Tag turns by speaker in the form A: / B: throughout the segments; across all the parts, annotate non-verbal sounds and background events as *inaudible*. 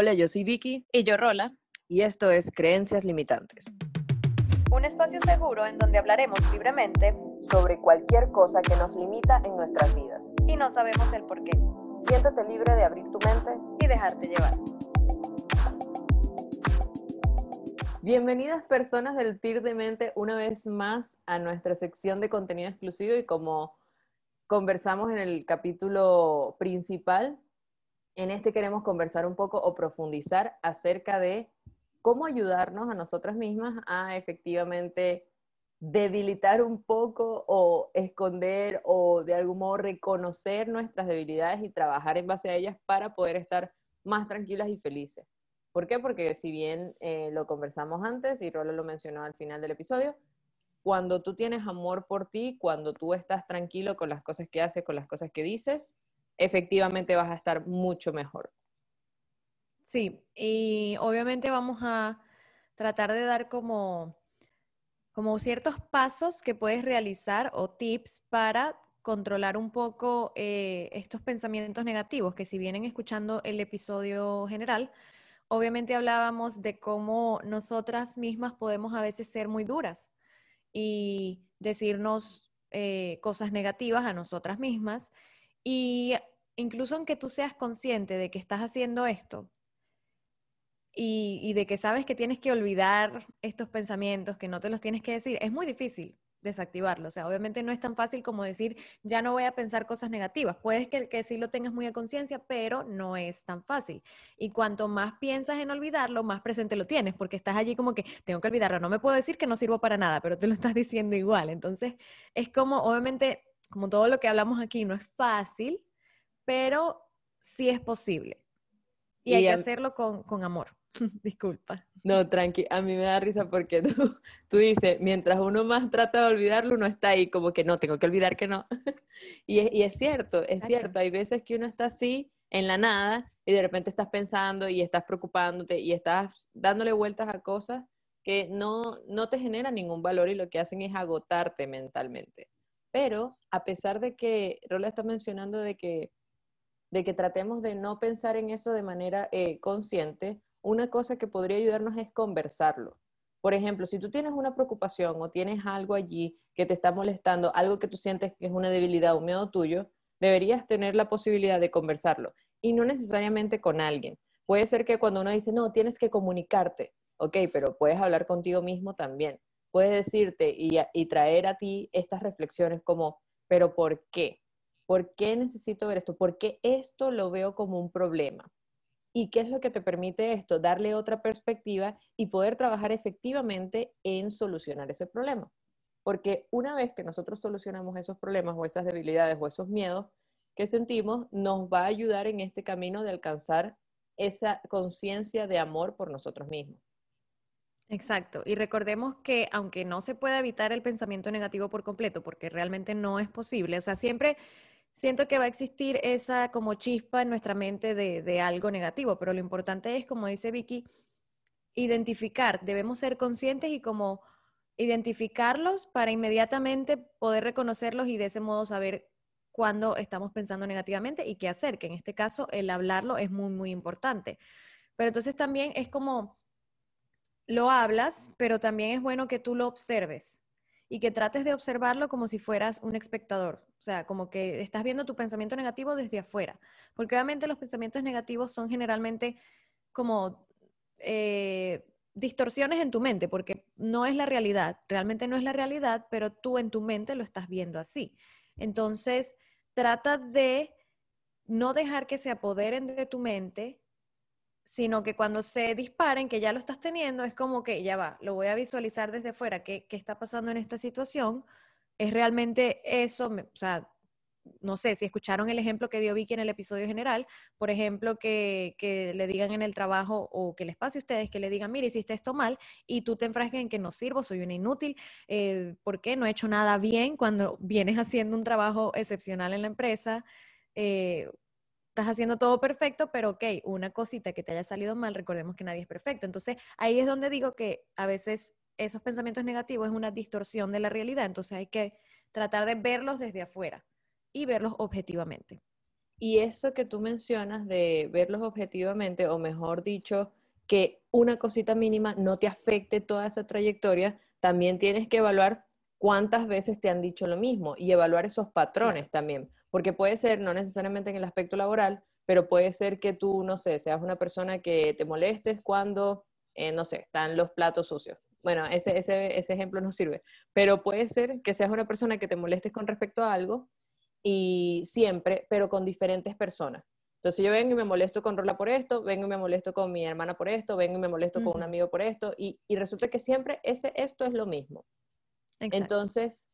A: Hola, yo soy Vicky.
B: Y yo, Rola.
A: Y esto es Creencias Limitantes.
B: Un espacio seguro en donde hablaremos libremente
A: sobre cualquier cosa que nos limita en nuestras vidas.
B: Y no sabemos el por qué.
A: Siéntate libre de abrir tu mente
B: y dejarte llevar.
A: Bienvenidas personas del TIR de Mente una vez más a nuestra sección de contenido exclusivo y como conversamos en el capítulo principal, en este queremos conversar un poco o profundizar acerca de cómo ayudarnos a nosotras mismas a efectivamente debilitar un poco o esconder o de algún modo reconocer nuestras debilidades y trabajar en base a ellas para poder estar más tranquilas y felices. ¿Por qué? Porque si bien eh, lo conversamos antes y Rola lo mencionó al final del episodio, cuando tú tienes amor por ti, cuando tú estás tranquilo con las cosas que haces, con las cosas que dices, efectivamente vas a estar mucho mejor.
C: Sí, y obviamente vamos a tratar de dar como, como ciertos pasos que puedes realizar o tips para controlar un poco eh, estos pensamientos negativos que si vienen escuchando el episodio general, obviamente hablábamos de cómo nosotras mismas podemos a veces ser muy duras y decirnos eh, cosas negativas a nosotras mismas y incluso aunque tú seas consciente de que estás haciendo esto y, de que sabes que tienes que olvidar estos pensamientos, que no te los tienes que decir, es muy difícil desactivarlo. O sea, obviamente no es tan fácil como decir, ya no voy a pensar cosas negativas. Puedes que, que sí lo tengas muy a conciencia, pero no es tan fácil. Y cuanto más piensas en olvidarlo, más presente lo tienes, porque estás allí como que tengo que olvidarlo. No me puedo decir que no sirvo para nada, pero te lo estás diciendo igual. Entonces, es como, obviamente, como todo lo que hablamos aquí no es fácil, pero sí es posible. Y, hay que hacerlo con, con amor. *laughs* Disculpa.
A: No, tranqui, a mí me da risa porque *laughs* tú, tú dices, mientras uno más trata de olvidarlo, uno está ahí como que no, tengo que olvidar que no. *laughs* y, es, y es cierto, es cierto, hay veces que uno está así en la nada y de repente estás pensando y estás preocupándote y estás dándole vueltas a cosas que no, no te generan ningún valor y lo que hacen es agotarte mentalmente. Pero a pesar de que Rola está mencionando de que de que tratemos de no pensar en eso de manera eh, consciente, una cosa que podría ayudarnos es conversarlo. Por ejemplo, si tú tienes una preocupación o tienes algo allí que te está molestando, algo que tú sientes que es una debilidad o un miedo tuyo, deberías tener la posibilidad de conversarlo y no necesariamente con alguien. Puede ser que cuando uno dice, no, tienes que comunicarte, ok, pero puedes hablar contigo mismo también. Puedes decirte y, y traer a ti estas reflexiones como, pero ¿por qué? ¿Por qué necesito ver esto? ¿Por qué esto lo veo como un problema? ¿Y qué es lo que te permite esto? Darle otra perspectiva y poder trabajar efectivamente en solucionar ese problema. Porque una vez que nosotros solucionamos esos problemas o esas debilidades o esos miedos que sentimos, nos va a ayudar en este camino de alcanzar esa conciencia de amor por nosotros mismos.
C: Exacto. Y recordemos que aunque no se pueda evitar el pensamiento negativo por completo, porque realmente no es posible, o sea, siempre siento que va a existir esa como chispa en nuestra mente de, algo negativo, pero lo importante es, como dice Vicky, identificar, debemos ser conscientes y como identificarlos para inmediatamente poder reconocerlos y de ese modo saber cuándo estamos pensando negativamente y qué hacer, que en este caso el hablarlo es muy, muy importante. Pero entonces también es como, lo hablas, pero también es bueno que tú lo observes y que trates de observarlo como si fueras un espectador. O sea, como que estás viendo tu pensamiento negativo desde afuera. Porque obviamente los pensamientos negativos son generalmente como eh, distorsiones en tu mente, porque no es la realidad. Realmente no es la realidad, pero tú en tu mente lo estás viendo así. Entonces, trata de no dejar que se apoderen de tu mente, sino que cuando se disparen, que ya lo estás teniendo, es como que ya va, lo voy a visualizar desde fuera, qué, qué está pasando en esta situación, es realmente eso, o sea, no sé, si escucharon el ejemplo que dio Vicky en el episodio general, por ejemplo, que, que, le digan en el trabajo o que les pase a ustedes, que le digan, mire, hiciste esto mal y tú te enfrasques en que no sirvo, soy una inútil, eh, ¿por qué no he hecho nada bien cuando vienes haciendo un trabajo excepcional en la empresa? Eh, estás haciendo todo perfecto, pero ok, una cosita que te haya salido mal, recordemos que nadie es perfecto. Entonces, ahí es donde digo que a veces esos pensamientos negativos es una distorsión de la realidad, entonces hay que tratar de verlos desde afuera y verlos objetivamente.
A: Y eso que tú mencionas de verlos objetivamente, o mejor dicho, que una cosita mínima no te afecte toda esa trayectoria, también tienes que evaluar cuántas veces te han dicho lo mismo y evaluar esos patrones también, porque puede ser, no necesariamente en el aspecto laboral, pero puede ser que tú, no sé, seas una persona que te molestes cuando, eh, no sé, están los platos sucios. Bueno, ese, ese, ese ejemplo no sirve, pero puede ser que seas una persona que te molestes con respecto a algo y siempre, pero con diferentes personas. Entonces yo vengo y me molesto con Rola por esto, vengo y me molesto con mi hermana por esto, vengo y me molesto con un amigo por esto, y, y, resulta que siempre ese, esto es lo mismo. Entonces,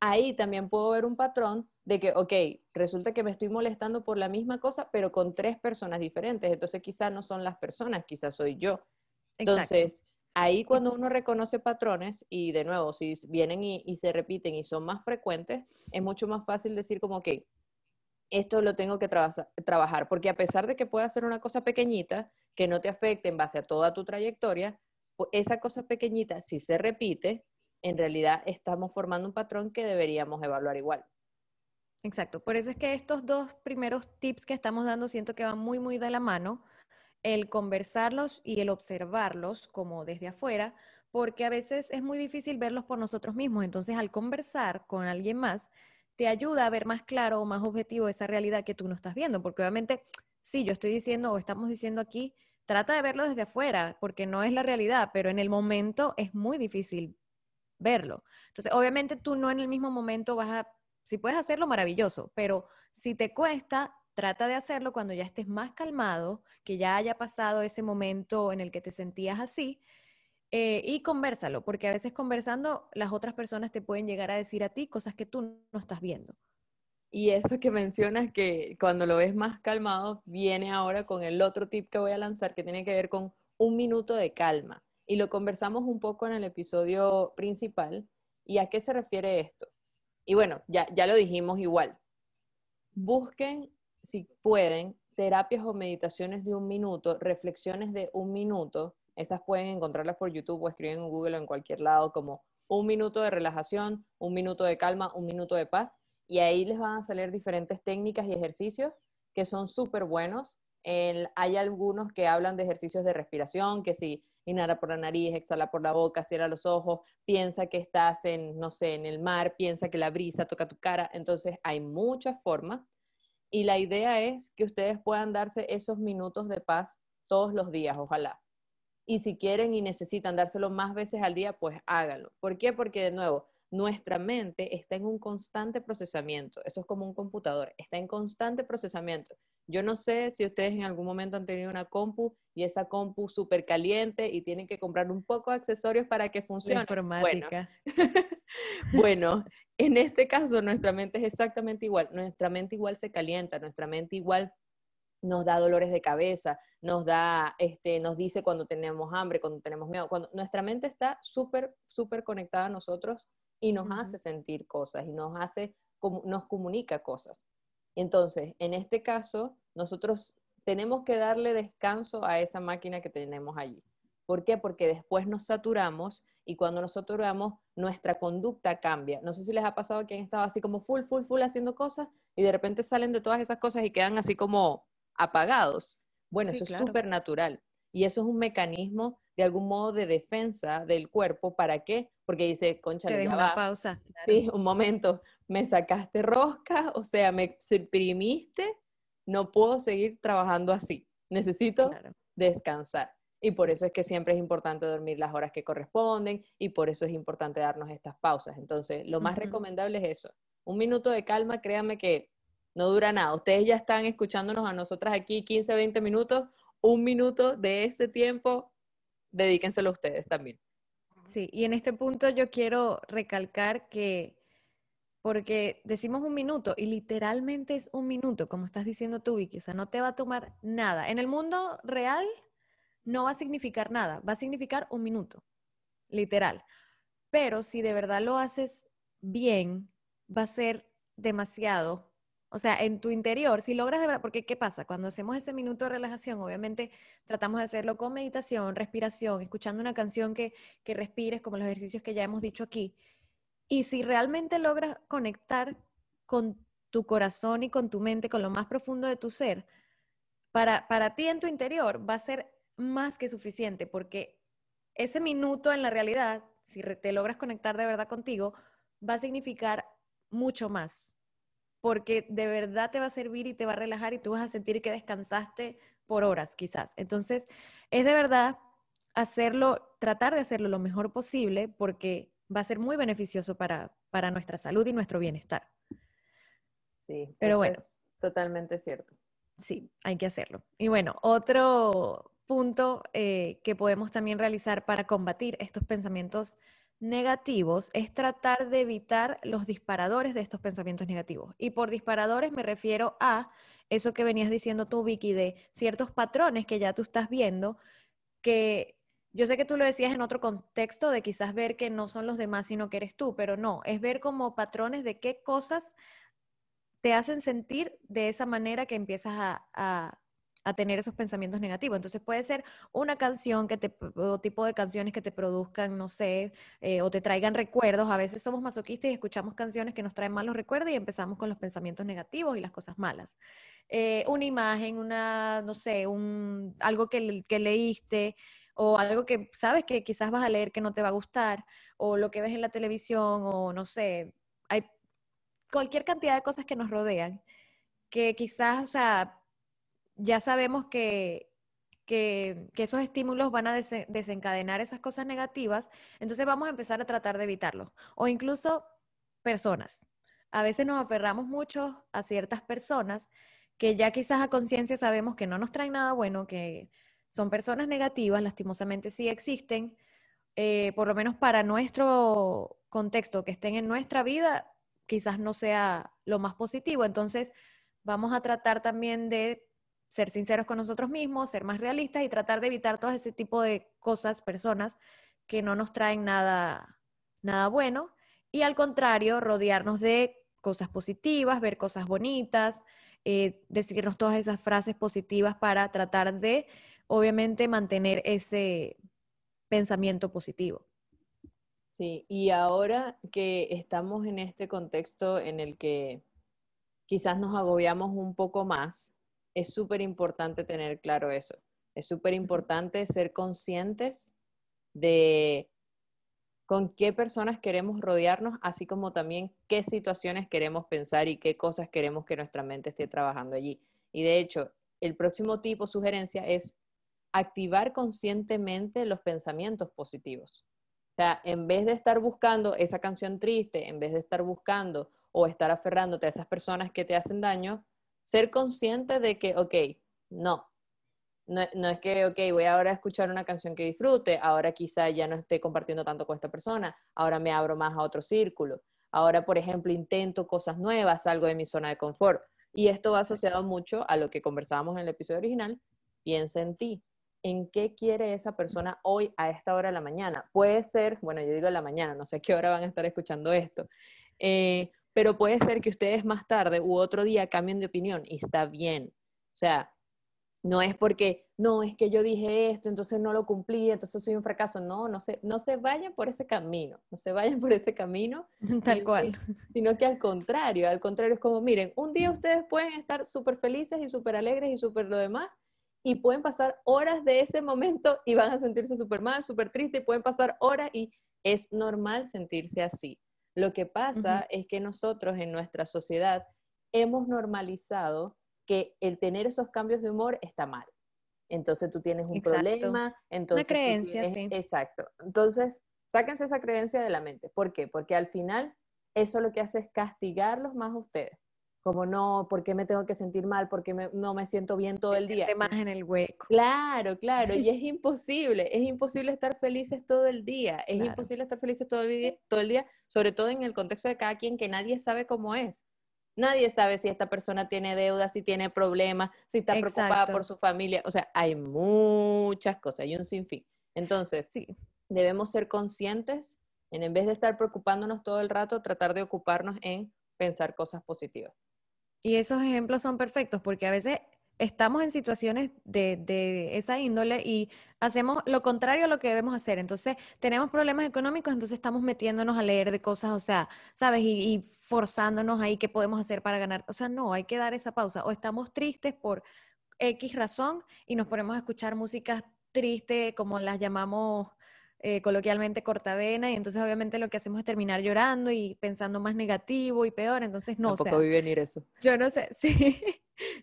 A: ahí también puedo ver un patrón de que, ok, resulta que me estoy molestando por la misma cosa, pero con tres personas diferentes. Entonces, quizás no son las personas, quizás soy yo. Entonces, ahí cuando uno reconoce patrones, y de nuevo, si vienen y, y, se repiten y son más frecuentes, es mucho más fácil decir como, ok, esto lo tengo que trabajar, porque a pesar de que pueda ser una cosa pequeñita, que no te afecte en base a toda tu trayectoria, esa cosa pequeñita, si se repite, en realidad estamos formando un patrón que deberíamos evaluar igual.
C: Exacto, por eso es que estos dos primeros tips que estamos dando siento que van muy, muy de la mano, el conversarlos y el observarlos como desde afuera, porque a veces es muy difícil verlos por nosotros mismos, entonces al conversar con alguien más, te ayuda a ver más claro o más objetivo esa realidad que tú no estás viendo, porque obviamente, sí, yo estoy diciendo o estamos diciendo aquí, trata de verlo desde afuera, porque no es la realidad, pero en el momento es muy difícil verlo. Entonces, obviamente tú no en el mismo momento vas a, si puedes hacerlo, maravilloso, pero si te cuesta, trata de hacerlo cuando ya estés más calmado, que ya haya pasado ese momento en el que te sentías así, eh, y conversalo, porque a veces conversando las otras personas te pueden llegar a decir a ti cosas que tú no estás viendo.
A: Y eso que mencionas que cuando lo ves más calmado, viene ahora con el otro tip que voy a lanzar que tiene que ver con un minuto de calma y lo conversamos un poco en el episodio principal. ¿Y a qué se refiere esto? Y bueno, ya, ya lo dijimos igual. Busquen, si pueden, terapias o meditaciones de un minuto, reflexiones de un minuto. Esas pueden encontrarlas por YouTube o escriben en Google o en cualquier lado como un minuto de relajación, un minuto de calma, un minuto de paz. Y ahí les van a salir diferentes técnicas y ejercicios que son súper buenos. Hay algunos que hablan de ejercicios de respiración, que si inhala por la nariz, exhala por la boca, cierra los ojos, piensa que estás en, no sé, en el mar, piensa que la brisa toca tu cara. Entonces hay muchas formas y la idea es que ustedes puedan darse esos minutos de paz todos los días, ojalá. Y si quieren y necesitan dárselo más veces al día, pues háganlo. ¿Por qué? Porque de nuevo, nuestra mente está en un constante procesamiento. Eso es como un computador, está en constante procesamiento. Yo no sé si ustedes en algún momento han tenido una compu y esa compu súper caliente y tienen que comprar un poco de accesorios para que funcione.
C: informática. *laughs*
A: Bueno, en este caso nuestra mente es exactamente igual. Nuestra mente igual se calienta, nuestra mente igual nos da dolores de cabeza, nos da, este, nos dice cuando tenemos hambre, cuando tenemos miedo. Cuando nuestra mente está súper, súper conectada a nosotros y nos hace sentir cosas y nos hace, nos comunica cosas. Entonces, en este caso, nosotros tenemos que darle descanso a esa máquina que tenemos allí. ¿Por qué? Porque después nos saturamos y cuando nos saturamos, nuestra conducta cambia. No sé si les ha pasado que han estado así como full, full, full haciendo cosas y de repente salen de todas esas cosas y quedan así como apagados. Bueno, eso es súper natural. Y eso es un mecanismo de algún modo de defensa del cuerpo. ¿Para qué? Porque dice, concha,
C: Te una pausa.
A: Sí, un momento, me sacaste rosca, o sea, me suprimiste, no puedo seguir trabajando así. Necesito descansar. Y por eso es que siempre es importante dormir las horas que corresponden y por eso es importante darnos estas pausas. Entonces, lo más recomendable es eso. Un minuto de calma, créanme que no dura nada. Ustedes ya están escuchándonos a nosotras aquí 15, 20 minutos. Un minuto de ese tiempo dedíquenselo ustedes también.
C: Sí, y en este punto yo quiero recalcar que, porque decimos un minuto y literalmente es un minuto, como estás diciendo tú, Vicky, o sea, no te va a tomar nada. En el mundo real no va a significar nada, va a significar un minuto, literal. Pero si de verdad lo haces bien, va a ser demasiado o sea, en tu interior, si logras de verdad, porque ¿qué pasa? Cuando hacemos ese minuto de relajación, obviamente tratamos de hacerlo con meditación, respiración, escuchando una canción que, que respires, como los ejercicios que ya hemos dicho aquí. Y si realmente logras conectar con tu corazón y con tu mente, con lo más profundo de tu ser, para, para ti en tu interior va a ser más que suficiente, porque ese minuto en la realidad, si te logras conectar de verdad contigo, va a significar mucho más, porque de verdad te va a servir y te va a relajar y tú vas a sentir que descansaste por horas quizás. Entonces, es de verdad hacerlo, tratar de hacerlo lo mejor posible, porque va a ser muy beneficioso para, para nuestra salud y nuestro bienestar.
A: Sí, pero bueno. totalmente cierto.
C: Sí, hay que hacerlo. Y bueno, otro punto eh, que podemos también realizar para combatir estos pensamientos negativos es tratar de evitar los disparadores de estos pensamientos negativos. Y por disparadores me refiero a eso que venías diciendo tú, Vicky, de ciertos patrones que ya tú estás viendo, que yo sé que tú lo decías en otro contexto de quizás ver que no son los demás, sino que eres tú, pero no, es ver como patrones de qué cosas te hacen sentir de esa manera que empiezas a, tener esos pensamientos negativos. Entonces puede ser una canción que te, o tipo de canciones que te produzcan, no sé, eh, o te traigan recuerdos. A veces somos masoquistas y escuchamos canciones que nos traen malos recuerdos y empezamos con los pensamientos negativos y las cosas malas. Eh, una imagen, una, no sé, un, algo que, que leíste o algo que sabes que quizás vas a leer que no te va a gustar, o lo que ves en la televisión, o no sé, hay cualquier cantidad de cosas que nos rodean, que quizás, o sea, ya sabemos que, que, esos estímulos van a desencadenar esas cosas negativas, entonces vamos a empezar a tratar de evitarlo. O incluso personas. A veces nos aferramos mucho a ciertas personas que ya quizás a conciencia sabemos que no nos traen nada bueno, que son personas negativas, lastimosamente sí existen, eh, por lo menos para nuestro contexto, que estén en nuestra vida, quizás no sea lo más positivo. Entonces, vamos a tratar también de ser sinceros con nosotros mismos, ser más realistas y tratar de evitar todo ese tipo de cosas, personas que no nos traen nada, nada bueno. Y al contrario, rodearnos de cosas positivas, ver cosas bonitas, eh, decirnos todas esas frases positivas para tratar de, obviamente, mantener ese pensamiento positivo.
A: Sí, y ahora que estamos en este contexto en el que quizás nos agobiamos un poco más, es súper importante tener claro eso. Es súper importante ser conscientes de con qué personas queremos rodearnos, así como también qué situaciones queremos pensar y qué cosas queremos que nuestra mente esté trabajando allí. Y de hecho, el próximo tipo, sugerencia, es activar conscientemente los pensamientos positivos. O sea, en vez de estar buscando esa canción triste, en vez de estar buscando o estar aferrándote a esas personas que te hacen daño, ser consciente de que, ok, no, no, es que, ok, voy ahora a escuchar una canción que disfrute, ahora quizá ya no esté compartiendo tanto con esta persona, ahora me abro más a otro círculo, ahora, por ejemplo, intento cosas nuevas, salgo de mi zona de confort. Y esto va asociado mucho a lo que conversábamos en el episodio original, piensa en ti, en qué quiere esa persona hoy a esta hora de la mañana. Puede ser, bueno, yo digo la mañana, no sé a qué hora van a estar escuchando esto, eh, pero puede ser que ustedes más tarde u otro día cambien de opinión y está bien. O sea, no es porque, no, es que yo dije esto, entonces no lo cumplí, entonces soy un fracaso. No, no se, no se vayan por ese camino, no se vayan por ese camino. *laughs*
C: Tal cual.
A: Sino que al contrario, al contrario es como, miren, un día ustedes pueden estar súper felices y súper alegres y súper lo demás, y pueden pasar horas de ese momento y van a sentirse súper mal, súper triste, y pueden pasar horas y es normal sentirse así. Lo que pasa es que nosotros en nuestra sociedad hemos normalizado que el tener esos cambios de humor está mal. Entonces tú tienes un problema, entonces...
C: Una creencia, sí.
A: Exacto. Entonces, sáquense esa creencia de la mente. ¿Por qué? Porque al final eso lo que hace es castigarlos más a ustedes como no, ¿por qué me tengo que sentir mal? ¿Por qué no me siento bien todo el día?
C: más en el hueco.
A: Claro, claro, y *laughs* es imposible, es imposible estar felices todo el día, es imposible estar felices todo el, día, todo el día, sobre todo en el contexto de cada quien que nadie sabe cómo es. Nadie sabe si esta persona tiene deudas, si tiene problemas, si está preocupada por su familia. O sea, hay muchas cosas, hay un sinfín. Entonces, sí. debemos ser conscientes en, en vez de estar preocupándonos todo el rato, tratar de ocuparnos en pensar cosas positivas.
C: Y esos ejemplos son perfectos porque a veces estamos en situaciones de, esa índole y hacemos lo contrario a lo que debemos hacer. Entonces, tenemos problemas económicos, entonces estamos metiéndonos a leer de cosas, o sea, ¿sabes? Y, forzándonos ahí qué podemos hacer para ganar. O sea, no, hay que dar esa pausa. O estamos tristes por X razón y nos ponemos a escuchar músicas tristes, como las llamamos eh, coloquialmente cortavena, y entonces obviamente lo que hacemos es terminar llorando y pensando más negativo y peor. Entonces, no.
A: Tampoco vi venir eso.
C: Yo no sé, *laughs* sí.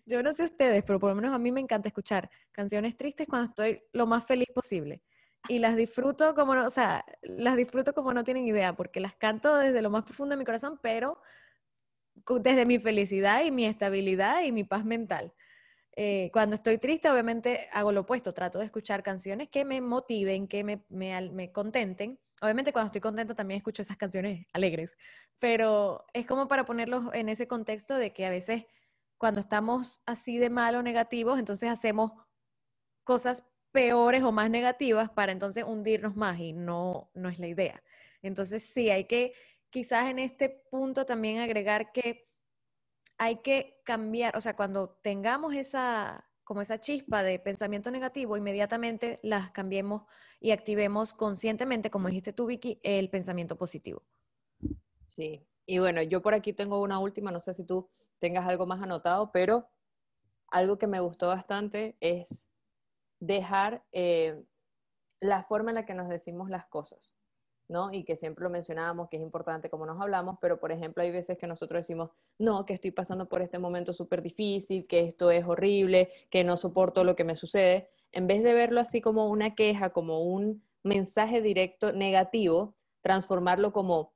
C: Yo no sé ustedes, pero por lo menos a mí me encanta escuchar canciones tristes cuando estoy lo más feliz posible y las disfruto como no, o sea, las disfruto como no tienen idea, porque las canto desde lo más profundo de mi corazón, pero desde mi felicidad y mi estabilidad y mi paz mental. Eh, cuando estoy triste, obviamente hago lo opuesto, trato de escuchar canciones que me motiven, que me, me, me contenten. Obviamente cuando estoy contenta también escucho esas canciones *laughs* alegres, pero es como para ponerlos en ese contexto de que a veces cuando estamos así de mal o negativos, entonces hacemos cosas peores o más negativas para entonces hundirnos más y no, no es la idea. Entonces sí, hay que quizás en este punto también agregar que hay que cambiar, o sea, cuando tengamos esa como esa chispa de pensamiento negativo, inmediatamente las cambiemos y activemos conscientemente, como dijiste tú, Vicky, el pensamiento positivo.
A: Sí, y bueno, yo por aquí tengo una última, no sé si tú tengas algo más anotado, pero algo que me gustó bastante es dejar eh, la forma en la que nos decimos las cosas, ¿no? Y que siempre lo mencionábamos, que es importante como nos hablamos, pero por ejemplo hay veces que nosotros decimos, no, que estoy pasando por este momento súper difícil, que esto es horrible, que no soporto lo que me sucede, en vez de verlo así como una queja, como un mensaje directo negativo, transformarlo como,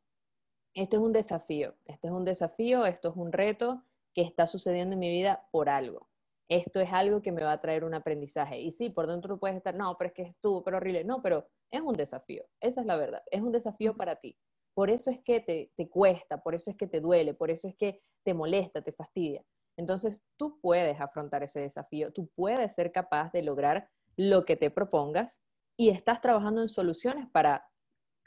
A: esto es un desafío, esto es un desafío, esto es un reto que está sucediendo en mi vida por algo esto es algo que me va a traer un aprendizaje. Y sí, por dentro puedes estar, no, pero es que estuvo, pero horrible. No, pero es un desafío. Esa es la verdad. Es un desafío para ti. Por eso es que te, te cuesta, por eso es que te duele, por eso es que te molesta, te fastidia. Entonces, tú puedes afrontar ese desafío, tú puedes ser capaz de lograr lo que te propongas y estás trabajando en soluciones para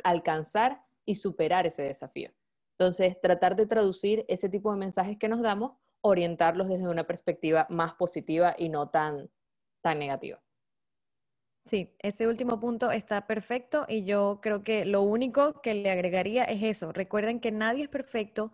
A: alcanzar y superar ese desafío. Entonces, tratar de traducir ese tipo de mensajes que nos damos orientarlos desde una perspectiva más positiva y no tan, tan negativa.
C: Sí, ese último punto está perfecto y yo creo que lo único que le agregaría es eso. Recuerden que nadie es perfecto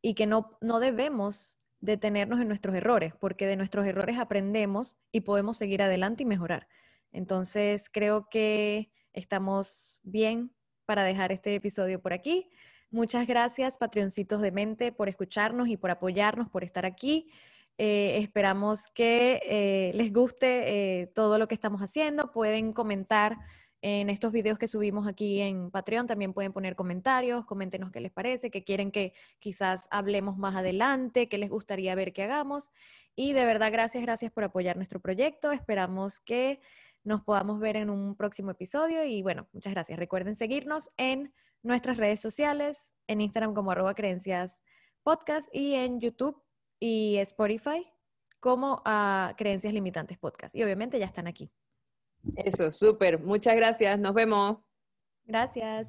C: y que no, no debemos detenernos en nuestros errores, porque de nuestros errores aprendemos y podemos seguir adelante y mejorar. Entonces, creo que estamos bien para dejar este episodio por aquí. Muchas gracias, Patreoncitos de Mente, por escucharnos y por apoyarnos, por estar aquí. Eh, esperamos que eh, les guste eh, todo lo que estamos haciendo. Pueden comentar en estos videos que subimos aquí en Patreon. También pueden poner comentarios, coméntenos qué les parece, qué quieren que quizás hablemos más adelante, qué les gustaría ver que hagamos. Y de verdad, gracias, gracias por apoyar nuestro proyecto. Esperamos que nos podamos ver en un próximo episodio. Y bueno, muchas gracias. Recuerden seguirnos en nuestras redes sociales, en Instagram como arroba creencias podcast y en YouTube y Spotify como a Creencias Limitantes Podcast. Y obviamente ya están aquí.
A: Eso, súper. Muchas gracias. Nos vemos.
C: Gracias.